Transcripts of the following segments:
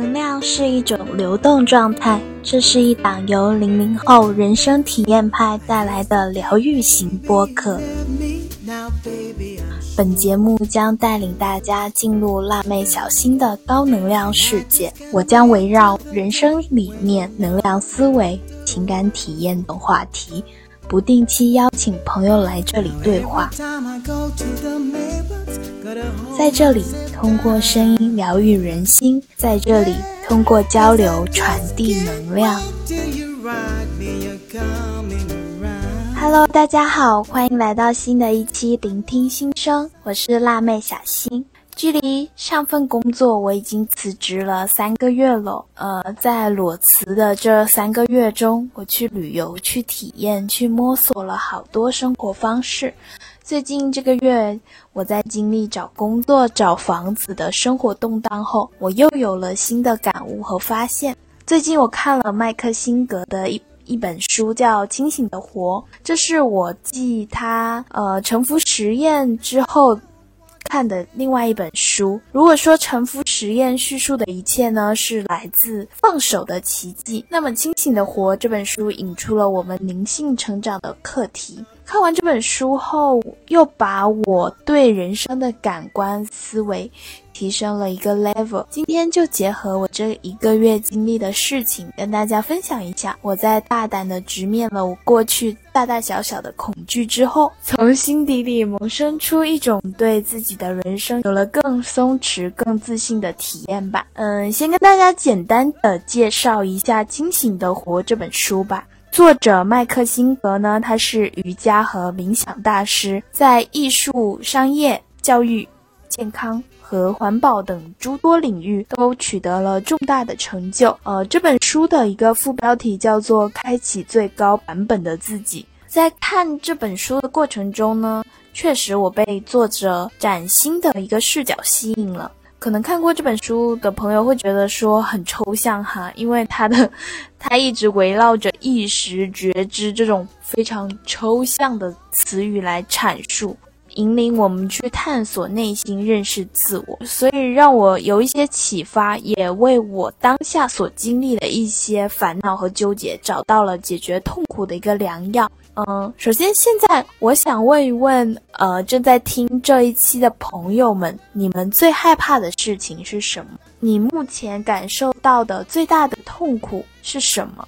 能量是一种流动状态，这是一档由零零后人生体验派带来的疗愈型播客。本节目将带领大家进入辣妹小新的高能量世界。我将围绕人生理念、能量思维、情感体验等话题。不定期邀请朋友来这里对话，在这里通过声音疗愈人心，在这里通过交流传递能量。Hello，大家好，欢迎来到新的一期聆听心声，我是辣妹小新。距离上份工作，我已经辞职了三个月了。呃，在裸辞的这三个月中，我去旅游、去体验、去摸索了好多生活方式。最近这个月，我在经历找工作、找房子的生活动荡后，我又有了新的感悟和发现。最近我看了麦克辛格的一一本书，叫《清醒的活》，这是我继他呃沉浮实验之后。看的另外一本书，如果说沉浮实验叙述的一切呢是来自放手的奇迹，那么清醒的活这本书引出了我们灵性成长的课题。看完这本书后，又把我对人生的感官思维提升了一个 level。今天就结合我这一个月经历的事情，跟大家分享一下。我在大胆的直面了我过去大大小小的恐惧之后，从心底里萌生出一种对自己的人生有了更松弛、更自信的体验吧。嗯，先跟大家简单的介绍一下《清醒的活》这本书吧。作者麦克辛格呢，他是瑜伽和冥想大师，在艺术、商业、教育、健康和环保等诸多领域都取得了重大的成就。呃，这本书的一个副标题叫做《开启最高版本的自己》。在看这本书的过程中呢，确实我被作者崭新的一个视角吸引了。可能看过这本书的朋友会觉得说很抽象哈，因为它的，它一直围绕着意识觉知这种非常抽象的词语来阐述，引领我们去探索内心、认识自我，所以让我有一些启发，也为我当下所经历的一些烦恼和纠结找到了解决痛苦的一个良药。嗯，首先现在我想问一问，呃，正在听这一期的朋友们，你们最害怕的事情是什么？你目前感受到的最大的痛苦是什么？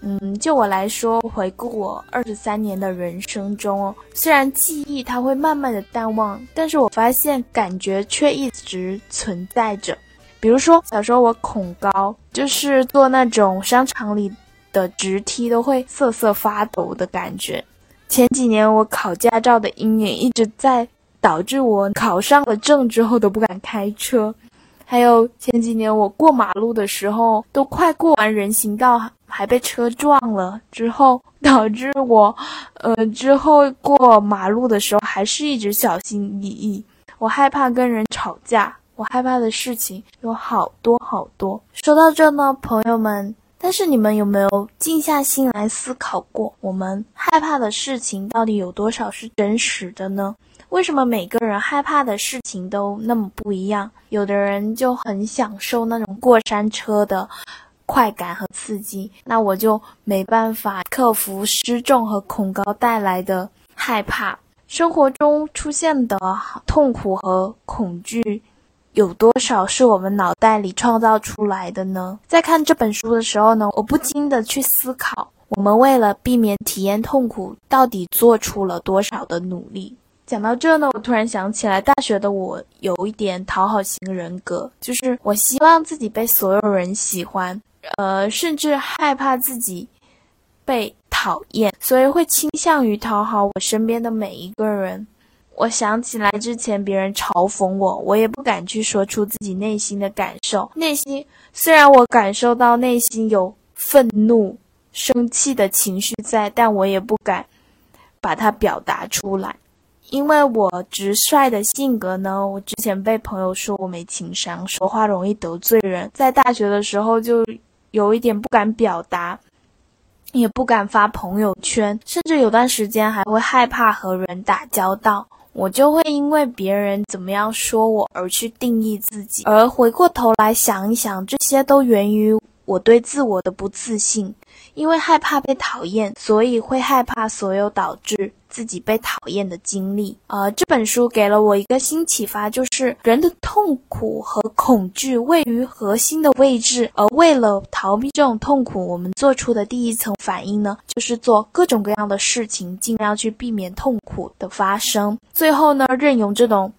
嗯，就我来说，回顾我二十三年的人生中哦，虽然记忆它会慢慢的淡忘，但是我发现感觉却一直存在着。比如说小时候我恐高，就是坐那种商场里。的直梯都会瑟瑟发抖的感觉。前几年我考驾照的阴影一直在，导致我考上了证之后都不敢开车。还有前几年我过马路的时候，都快过完人行道还被车撞了，之后导致我，呃，之后过马路的时候还是一直小心翼翼。我害怕跟人吵架，我害怕的事情有好多好多。说到这呢，朋友们。但是你们有没有静下心来思考过，我们害怕的事情到底有多少是真实的呢？为什么每个人害怕的事情都那么不一样？有的人就很享受那种过山车的快感和刺激，那我就没办法克服失重和恐高带来的害怕。生活中出现的痛苦和恐惧。有多少是我们脑袋里创造出来的呢？在看这本书的时候呢，我不禁的去思考，我们为了避免体验痛苦，到底做出了多少的努力？讲到这呢，我突然想起来，大学的我有一点讨好型人格，就是我希望自己被所有人喜欢，呃，甚至害怕自己被讨厌，所以会倾向于讨好我身边的每一个人。我想起来之前别人嘲讽我，我也不敢去说出自己内心的感受。内心虽然我感受到内心有愤怒、生气的情绪在，但我也不敢把它表达出来，因为我直率的性格呢。我之前被朋友说我没情商，说话容易得罪人，在大学的时候就有一点不敢表达，也不敢发朋友圈，甚至有段时间还会害怕和人打交道。我就会因为别人怎么样说我而去定义自己，而回过头来想一想，这些都源于我对自我的不自信。因为害怕被讨厌，所以会害怕所有导致自己被讨厌的经历。呃，这本书给了我一个新启发，就是人的痛苦和恐惧位于核心的位置，而为了逃避这种痛苦，我们做出的第一层反应呢，就是做各种各样的事情，尽量去避免痛苦的发生。最后呢，任由这种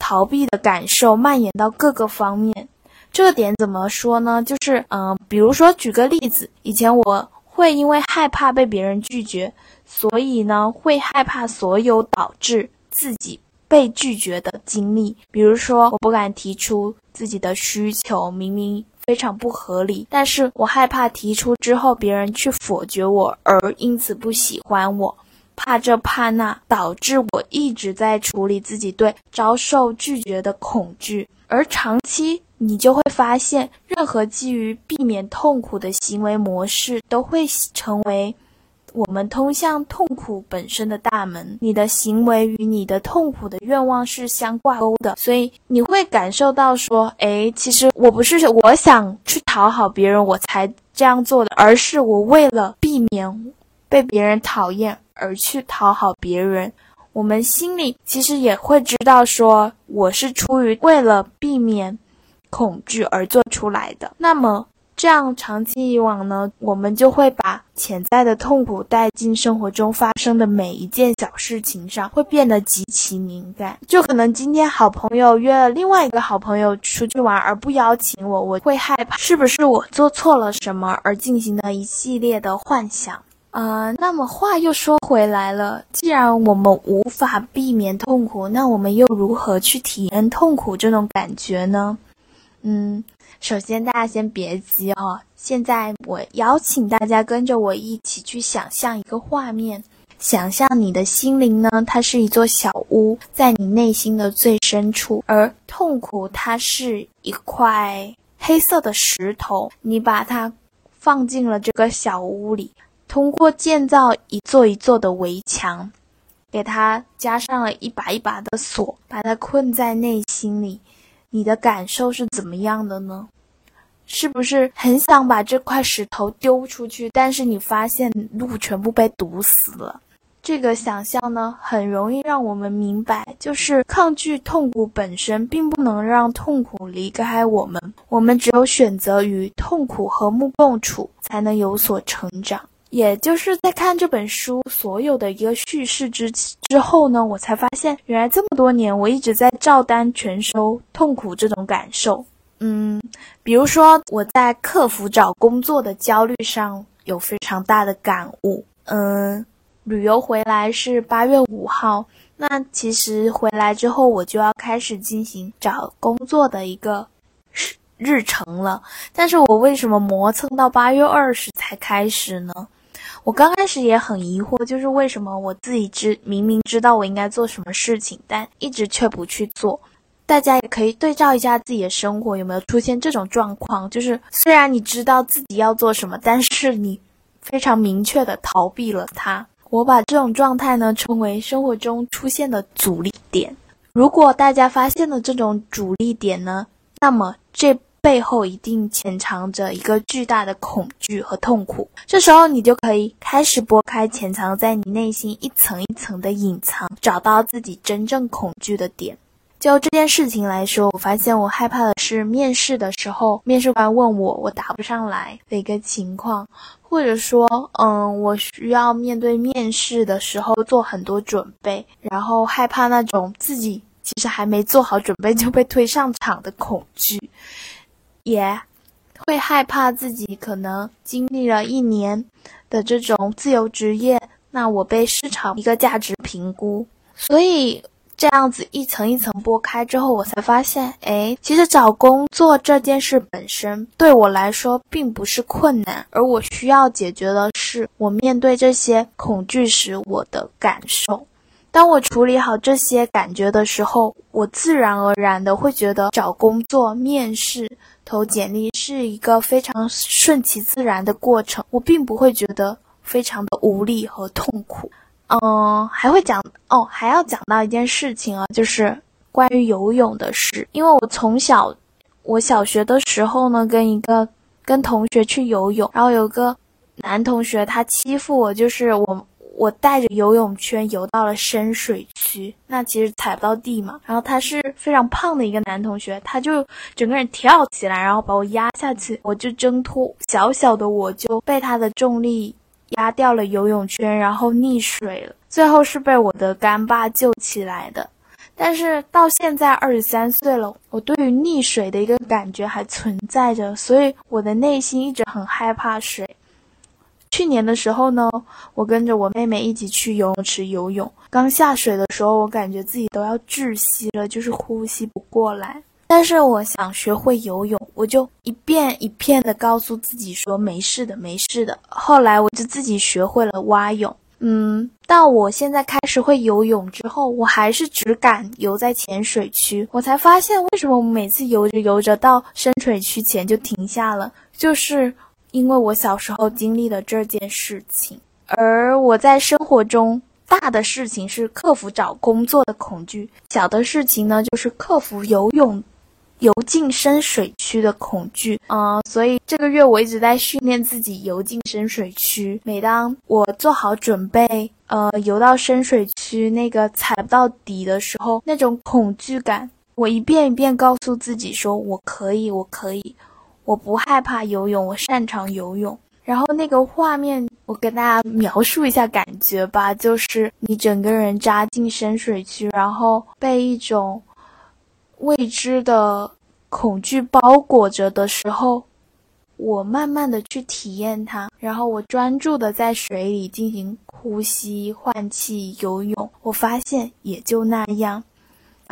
逃避的感受蔓延到各个方面。这个点怎么说呢？就是，嗯，比如说举个例子，以前我会因为害怕被别人拒绝，所以呢会害怕所有导致自己被拒绝的经历。比如说，我不敢提出自己的需求，明明非常不合理，但是我害怕提出之后别人去否决我，而因此不喜欢我，怕这怕那，导致我一直在处理自己对遭受拒绝的恐惧，而长期。你就会发现，任何基于避免痛苦的行为模式，都会成为我们通向痛苦本身的大门。你的行为与你的痛苦的愿望是相挂钩的，所以你会感受到说：“诶，其实我不是我想去讨好别人我才这样做的，而是我为了避免被别人讨厌而去讨好别人。”我们心里其实也会知道说，我是出于为了避免。恐惧而做出来的，那么这样长期以往呢，我们就会把潜在的痛苦带进生活中发生的每一件小事情上，会变得极其敏感。就可能今天好朋友约了另外一个好朋友出去玩而不邀请我，我会害怕是不是我做错了什么而进行的一系列的幻想。呃，那么话又说回来了，既然我们无法避免痛苦，那我们又如何去体验痛苦这种感觉呢？嗯，首先大家先别急哦。现在我邀请大家跟着我一起去想象一个画面，想象你的心灵呢，它是一座小屋，在你内心的最深处，而痛苦它是一块黑色的石头，你把它放进了这个小屋里，通过建造一座一座的围墙，给它加上了一把一把的锁，把它困在内心里。你的感受是怎么样的呢？是不是很想把这块石头丢出去？但是你发现路全部被堵死了。这个想象呢，很容易让我们明白，就是抗拒痛苦本身，并不能让痛苦离开我们。我们只有选择与痛苦和睦共处，才能有所成长。也就是在看这本书所有的一个叙事之之后呢，我才发现，原来这么多年我一直在照单全收痛苦这种感受。嗯，比如说我在克服找工作的焦虑上有非常大的感悟。嗯，旅游回来是八月五号，那其实回来之后我就要开始进行找工作的一个日日程了。但是我为什么磨蹭到八月二十才开始呢？我刚开始也很疑惑，就是为什么我自己知明明知道我应该做什么事情，但一直却不去做。大家也可以对照一下自己的生活，有没有出现这种状况？就是虽然你知道自己要做什么，但是你非常明确的逃避了它。我把这种状态呢称为生活中出现的阻力点。如果大家发现了这种阻力点呢，那么这。背后一定潜藏着一个巨大的恐惧和痛苦，这时候你就可以开始拨开潜藏在你内心一层一层的隐藏，找到自己真正恐惧的点。就这件事情来说，我发现我害怕的是面试的时候，面试官问我我答不上来的一个情况，或者说，嗯，我需要面对面试的时候做很多准备，然后害怕那种自己其实还没做好准备就被推上场的恐惧。也会害怕自己可能经历了一年的这种自由职业，那我被市场一个价值评估，所以这样子一层一层剥开之后，我才发现，哎，其实找工作这件事本身对我来说并不是困难，而我需要解决的是我面对这些恐惧时我的感受。当我处理好这些感觉的时候，我自然而然的会觉得找工作、面试。投简历是一个非常顺其自然的过程，我并不会觉得非常的无力和痛苦。嗯，还会讲哦，还要讲到一件事情啊，就是关于游泳的事。因为我从小，我小学的时候呢，跟一个跟同学去游泳，然后有个男同学他欺负我，就是我我带着游泳圈游到了深水区，那其实踩不到地嘛。然后他是非常胖的一个男同学，他就整个人跳起来，然后把我压下去，我就挣脱，小小的我就被他的重力。压掉了游泳圈，然后溺水了。最后是被我的干爸救起来的。但是到现在二十三岁了，我对于溺水的一个感觉还存在着，所以我的内心一直很害怕水。去年的时候呢，我跟着我妹妹一起去游泳池游泳，刚下水的时候，我感觉自己都要窒息了，就是呼吸不过来。但是我想学会游泳，我就一遍一遍的告诉自己说没事的，没事的。后来我就自己学会了蛙泳。嗯，到我现在开始会游泳之后，我还是只敢游在浅水区。我才发现为什么我每次游着游着到深水区前就停下了，就是因为我小时候经历了这件事情。而我在生活中大的事情是克服找工作的恐惧，小的事情呢就是克服游泳。游进深水区的恐惧，嗯，所以这个月我一直在训练自己游进深水区。每当我做好准备，呃，游到深水区那个踩不到底的时候，那种恐惧感，我一遍一遍告诉自己说：“我可以，我可以，我不害怕游泳，我擅长游泳。”然后那个画面，我跟大家描述一下感觉吧，就是你整个人扎进深水区，然后被一种。未知的恐惧包裹着的时候，我慢慢的去体验它，然后我专注的在水里进行呼吸、换气、游泳，我发现也就那样。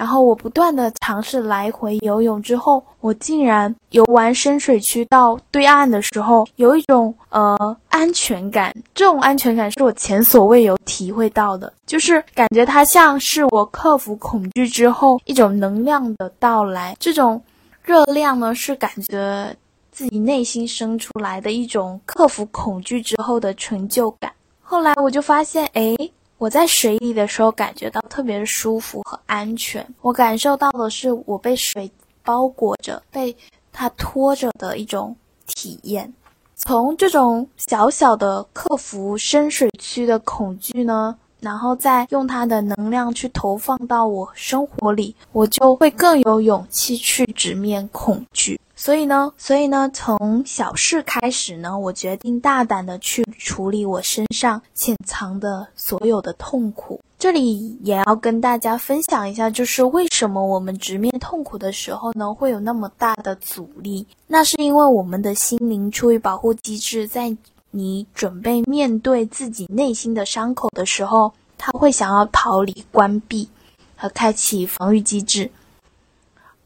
然后我不断的尝试来回游泳之后，我竟然游完深水区到对岸的时候，有一种呃安全感。这种安全感是我前所未有体会到的，就是感觉它像是我克服恐惧之后一种能量的到来。这种热量呢，是感觉自己内心生出来的一种克服恐惧之后的成就感。后来我就发现，哎。我在水里的时候感觉到特别的舒服和安全，我感受到的是我被水包裹着、被它拖着的一种体验。从这种小小的克服深水区的恐惧呢，然后再用它的能量去投放到我生活里，我就会更有勇气去直面恐惧。所以呢，所以呢，从小事开始呢，我决定大胆的去处理我身上潜藏的所有的痛苦。这里也要跟大家分享一下，就是为什么我们直面痛苦的时候呢，会有那么大的阻力？那是因为我们的心灵出于保护机制，在你准备面对自己内心的伤口的时候，他会想要逃离、关闭和开启防御机制。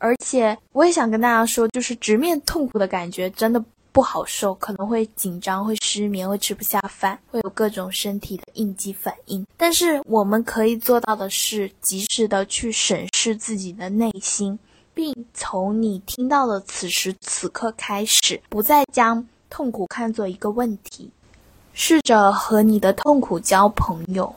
而且我也想跟大家说，就是直面痛苦的感觉真的不好受，可能会紧张、会失眠、会吃不下饭，会有各种身体的应激反应。但是我们可以做到的是，及时的去审视自己的内心，并从你听到的此时此刻开始，不再将痛苦看作一个问题，试着和你的痛苦交朋友。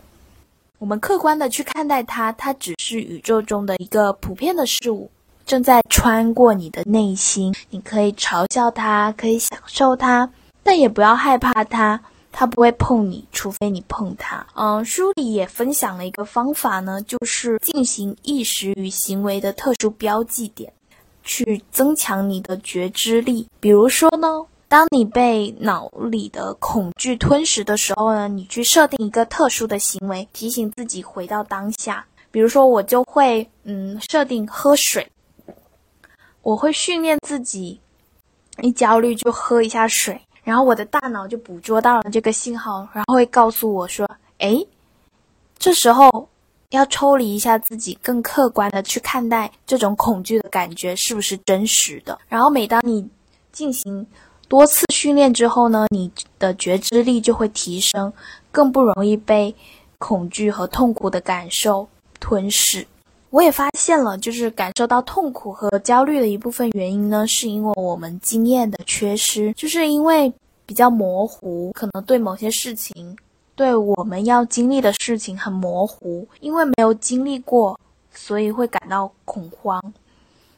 我们客观的去看待它，它只是宇宙中的一个普遍的事物。正在穿过你的内心，你可以嘲笑它，可以享受它，但也不要害怕它，它不会碰你，除非你碰它。嗯，书里也分享了一个方法呢，就是进行意识与行为的特殊标记点，去增强你的觉知力。比如说呢，当你被脑里的恐惧吞噬的时候呢，你去设定一个特殊的行为，提醒自己回到当下。比如说，我就会嗯设定喝水。我会训练自己，一焦虑就喝一下水，然后我的大脑就捕捉到了这个信号，然后会告诉我说：“哎，这时候要抽离一下自己，更客观的去看待这种恐惧的感觉是不是真实的。”然后每当你进行多次训练之后呢，你的觉知力就会提升，更不容易被恐惧和痛苦的感受吞噬。我也发现了，就是感受到痛苦和焦虑的一部分原因呢，是因为我们经验的缺失，就是因为比较模糊，可能对某些事情对我们要经历的事情很模糊，因为没有经历过，所以会感到恐慌。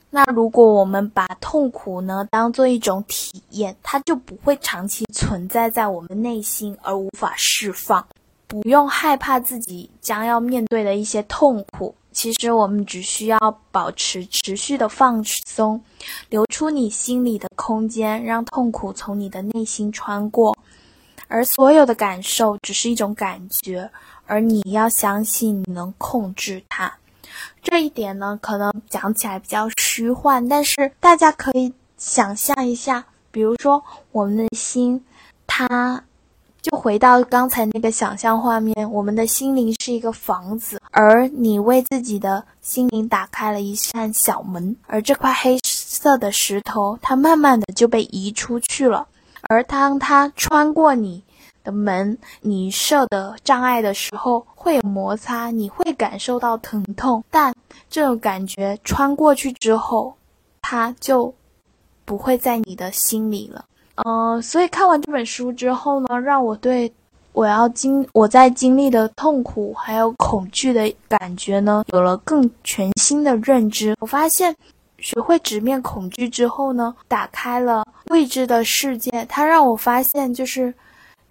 那如果我们把痛苦呢当做一种体验，它就不会长期存在在我们内心而无法释放。不用害怕自己将要面对的一些痛苦，其实我们只需要保持持续的放松，留出你心里的空间，让痛苦从你的内心穿过。而所有的感受只是一种感觉，而你要相信你能控制它。这一点呢，可能讲起来比较虚幻，但是大家可以想象一下，比如说我们的心，它就回到刚才那个想象画面，我们的心灵是一个房子，而你为自己的心灵打开了一扇小门，而这块黑色的石头，它慢慢的就被移出去了，而当它穿过你。的门，你设的障碍的时候会有摩擦，你会感受到疼痛，但这种感觉穿过去之后，它就不会在你的心里了。嗯，所以看完这本书之后呢，让我对我要经我在经历的痛苦还有恐惧的感觉呢，有了更全新的认知。我发现，学会直面恐惧之后呢，打开了未知的世界。它让我发现，就是。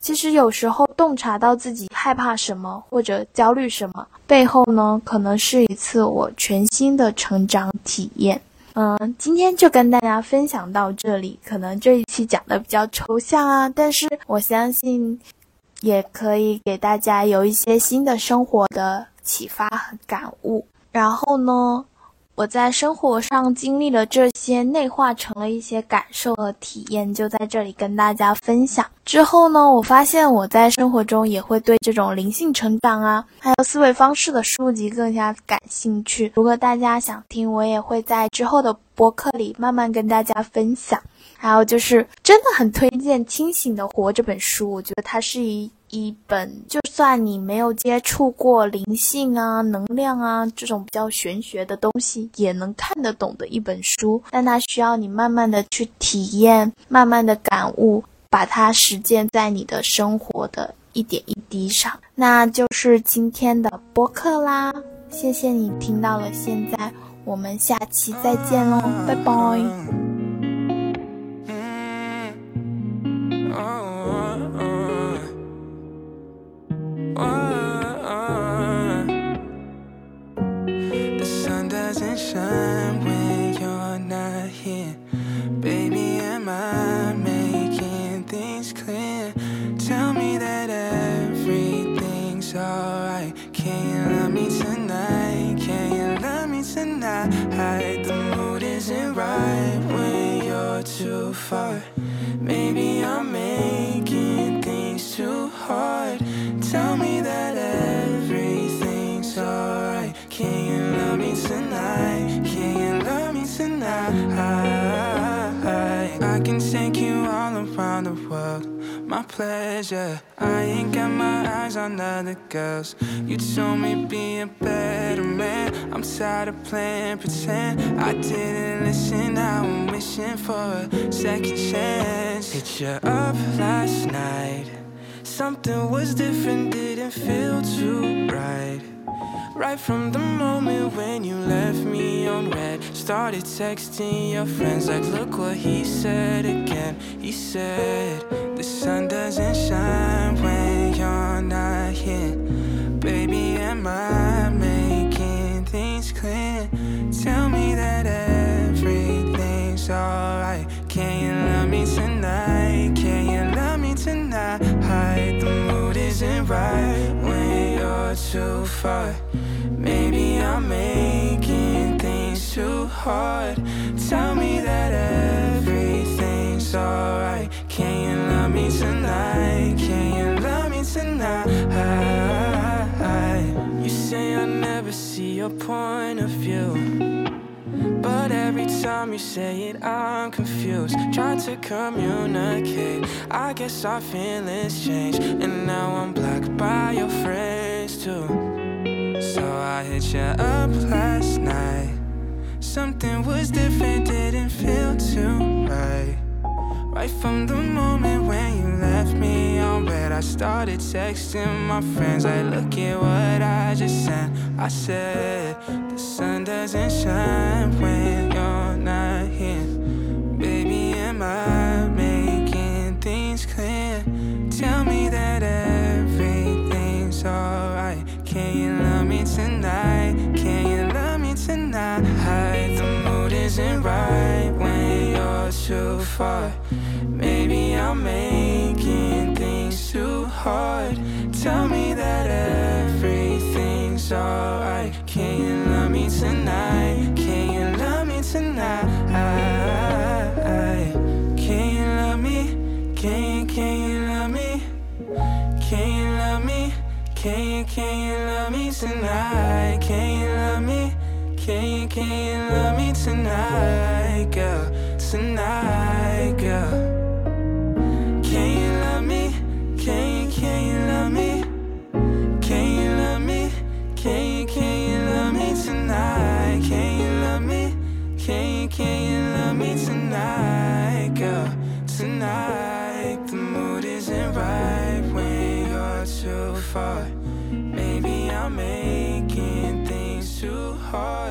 其实有时候洞察到自己害怕什么或者焦虑什么背后呢，可能是一次我全新的成长体验。嗯，今天就跟大家分享到这里。可能这一期讲的比较抽象啊，但是我相信也可以给大家有一些新的生活的启发和感悟。然后呢？我在生活上经历了这些，内化成了一些感受和体验，就在这里跟大家分享。之后呢，我发现我在生活中也会对这种灵性成长啊，还有思维方式的书籍更加感兴趣。如果大家想听，我也会在之后的播客里慢慢跟大家分享。还有就是，真的很推荐《清醒的活》这本书，我觉得它是一。一本，就算你没有接触过灵性啊、能量啊这种比较玄学的东西，也能看得懂的一本书。但它需要你慢慢的去体验，慢慢的感悟，把它实践在你的生活的一点一滴上。那就是今天的播客啦，谢谢你听到了现在，我们下期再见喽，拜拜。Pleasure. I ain't got my eyes on other girls. You told me be a better man. I'm tired of playing pretend. I didn't listen, now I'm wishing for a second chance. Hit you up last night. Something was different, didn't feel too right. Right from the moment when you left me on red Started texting your friends like look what he said again He said the sun doesn't shine when you're not here Baby am I making things clear Tell me that everything's alright Can you love me tonight? Can you love me tonight? The mood isn't right when you're too far Maybe I'm making things too hard. Tell me that everything's alright. Your point of view. But every time you say it, I'm confused. Try to communicate. I guess our feelings change. And now I'm blocked by your friends too. So I hit you up last night. Something was different, didn't feel too right. Right from the moment when you left me on bed, I started texting my friends. Like, look at what I just sent. I said, The sun doesn't shine when you're not here. Baby, am I making things clear? Tell me that everything's alright. Can you love me tonight? Can you love me tonight? The mood isn't right when you're too far. I'm making things too hard. Tell me that everything's alright. Can you love me tonight? Can you love me tonight? Can you love me? Can you, can you love me? Can you love me? Can you, can you love me tonight? Can you love me? Can you, can you love me tonight, girl? Tonight, girl. Can you, love me tonight, girl? Tonight, the mood isn't right when you're too far. Maybe I'm making things too hard.